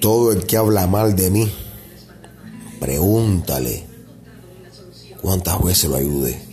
Todo el que habla mal de mí, pregúntale cuántas veces lo ayudé.